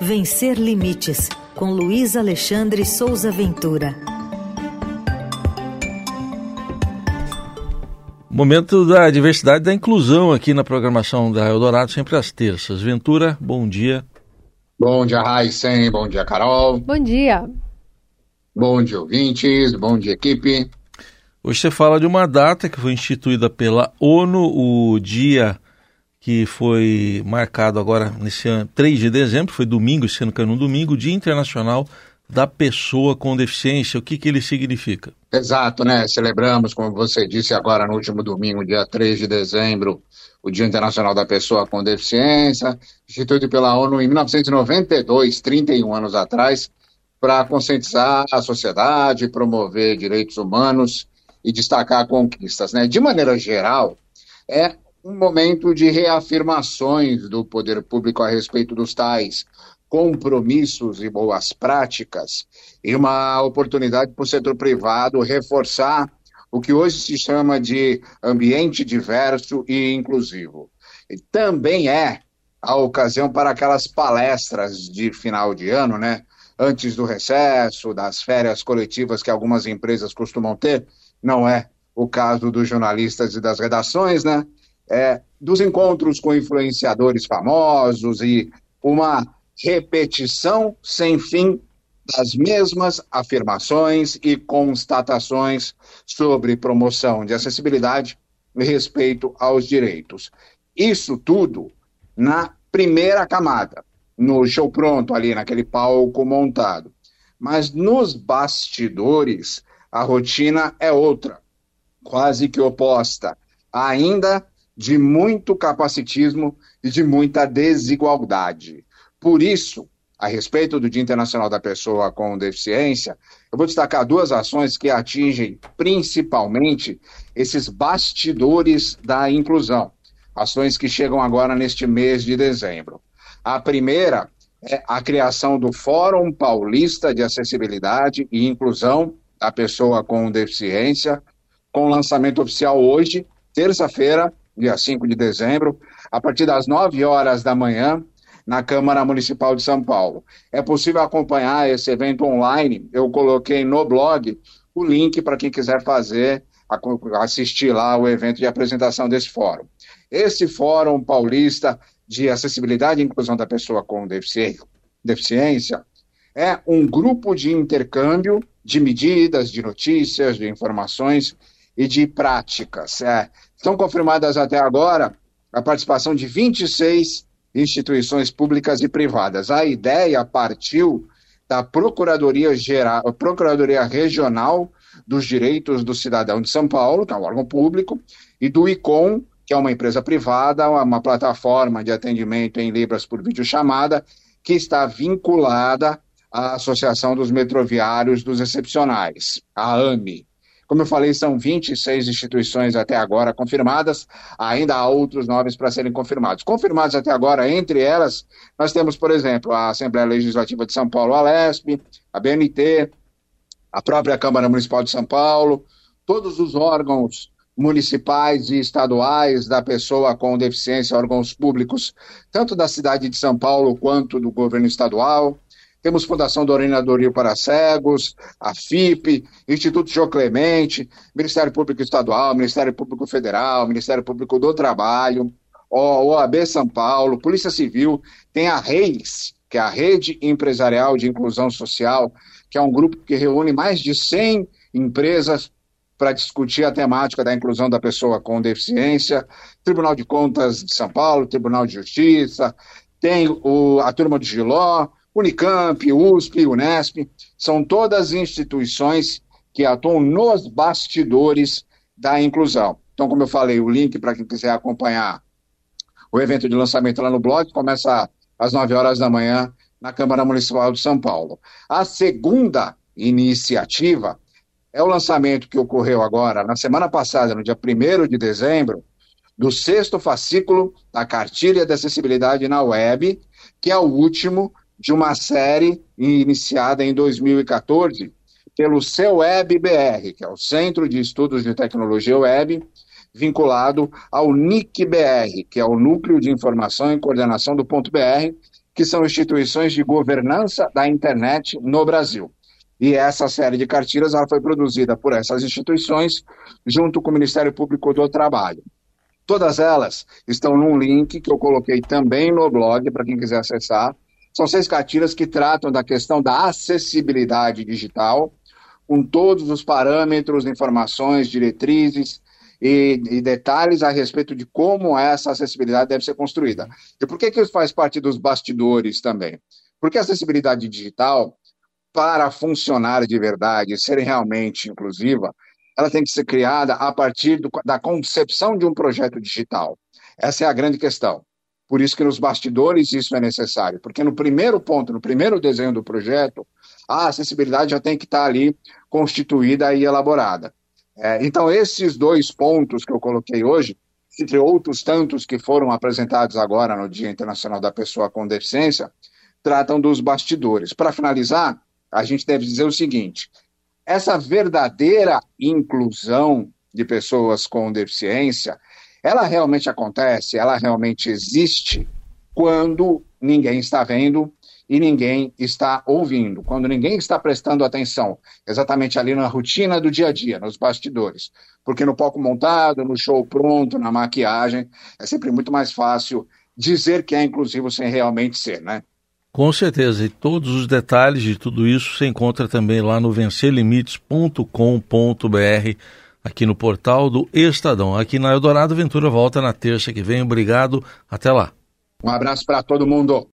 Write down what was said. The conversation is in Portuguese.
Vencer Limites, com Luiz Alexandre Souza Ventura. Momento da diversidade e da inclusão aqui na programação da Eldorado, sempre às terças. Ventura, bom dia. Bom dia, Raíssen. Bom dia, Carol. Bom dia. Bom dia, ouvintes. Bom dia, equipe. Hoje você fala de uma data que foi instituída pela ONU, o dia que foi marcado agora nesse ano, 3 de dezembro, foi domingo, esse ano caiu no domingo, Dia Internacional da Pessoa com Deficiência. O que, que ele significa? Exato, né? Celebramos, como você disse agora no último domingo, dia 3 de dezembro, o Dia Internacional da Pessoa com Deficiência, instituído pela ONU em 1992, 31 anos atrás, para conscientizar a sociedade, promover direitos humanos e destacar conquistas. Né? De maneira geral, é um momento de reafirmações do poder público a respeito dos tais compromissos e boas práticas, e uma oportunidade para o setor privado reforçar o que hoje se chama de ambiente diverso e inclusivo. E também é a ocasião para aquelas palestras de final de ano, né? Antes do recesso, das férias coletivas que algumas empresas costumam ter, não é o caso dos jornalistas e das redações, né? É, dos encontros com influenciadores famosos e uma repetição sem fim das mesmas afirmações e constatações sobre promoção de acessibilidade e respeito aos direitos. Isso tudo na primeira camada, no show pronto ali, naquele palco montado. Mas nos bastidores, a rotina é outra, quase que oposta, ainda de muito capacitismo e de muita desigualdade. Por isso, a respeito do Dia Internacional da Pessoa com Deficiência, eu vou destacar duas ações que atingem principalmente esses bastidores da inclusão, ações que chegam agora neste mês de dezembro. A primeira é a criação do Fórum Paulista de Acessibilidade e Inclusão da Pessoa com Deficiência, com lançamento oficial hoje, terça-feira, dia 5 de dezembro, a partir das 9 horas da manhã, na Câmara Municipal de São Paulo. É possível acompanhar esse evento online. Eu coloquei no blog o link para quem quiser fazer, assistir lá o evento de apresentação desse fórum. Esse Fórum Paulista de Acessibilidade e Inclusão da Pessoa com Deficiência é um grupo de intercâmbio de medidas, de notícias, de informações e de práticas. É, estão confirmadas até agora a participação de 26 instituições públicas e privadas. A ideia partiu da Procuradoria Geral, Procuradoria Regional dos Direitos do Cidadão de São Paulo, que é um órgão público, e do ICOM, que é uma empresa privada, uma plataforma de atendimento em Libras por videochamada, que está vinculada à Associação dos Metroviários dos Excepcionais, a AME. Como eu falei, são 26 instituições até agora confirmadas, ainda há outros nomes para serem confirmados. Confirmados até agora, entre elas, nós temos, por exemplo, a Assembleia Legislativa de São Paulo, a LESP, a BNT, a própria Câmara Municipal de São Paulo, todos os órgãos municipais e estaduais da pessoa com deficiência, órgãos públicos, tanto da cidade de São Paulo quanto do governo estadual, temos Fundação Dorina Doril para Cegos, a FIP, Instituto João Clemente, Ministério Público Estadual, Ministério Público Federal, Ministério Público do Trabalho, OAB São Paulo, Polícia Civil, tem a REIS, que é a Rede Empresarial de Inclusão Social, que é um grupo que reúne mais de 100 empresas para discutir a temática da inclusão da pessoa com deficiência, Tribunal de Contas de São Paulo, Tribunal de Justiça, tem o, a turma de Giló, Unicamp, USP, Unesp, são todas instituições que atuam nos bastidores da inclusão. Então, como eu falei, o link para quem quiser acompanhar o evento de lançamento lá no blog começa às 9 horas da manhã na Câmara Municipal de São Paulo. A segunda iniciativa é o lançamento que ocorreu agora, na semana passada, no dia 1 de dezembro, do sexto fascículo da Cartilha de Acessibilidade na Web, que é o último de uma série iniciada em 2014 pelo CEWEB BR, que é o Centro de Estudos de Tecnologia Web, vinculado ao NIC-BR, que é o Núcleo de Informação e Coordenação do Ponto BR, que são instituições de governança da internet no Brasil. E essa série de cartilhas ela foi produzida por essas instituições junto com o Ministério Público do Trabalho. Todas elas estão num link que eu coloquei também no blog para quem quiser acessar. São seis cartilhas que tratam da questão da acessibilidade digital, com todos os parâmetros, informações, diretrizes e, e, detalhes a respeito de como essa acessibilidade deve ser construída. E por que, que isso faz parte dos bastidores também? Porque a acessibilidade digital para funcionar de verdade, ser realmente inclusiva, ela tem que ser criada a partir do, da concepção de um projeto digital. Essa é a grande questão. Por isso que nos bastidores isso é necessário, porque no primeiro ponto, no primeiro desenho do projeto, a acessibilidade já tem que estar ali constituída e elaborada. É, então, esses dois pontos que eu coloquei hoje, entre outros tantos que foram apresentados agora no Dia Internacional da Pessoa com Deficiência, tratam dos bastidores. Para finalizar, a gente deve dizer o seguinte: essa verdadeira inclusão de pessoas com deficiência, ela realmente acontece, ela realmente existe quando ninguém está vendo e ninguém está ouvindo, quando ninguém está prestando atenção exatamente ali na rotina do dia a dia, nos bastidores. Porque no palco montado, no show pronto, na maquiagem, é sempre muito mais fácil dizer que é inclusivo sem realmente ser, né? Com certeza, e todos os detalhes de tudo isso você encontra também lá no vencerlimites.com.br, aqui no portal do Estadão. Aqui na Eldorado Ventura volta na terça que vem. Obrigado, até lá. Um abraço para todo mundo.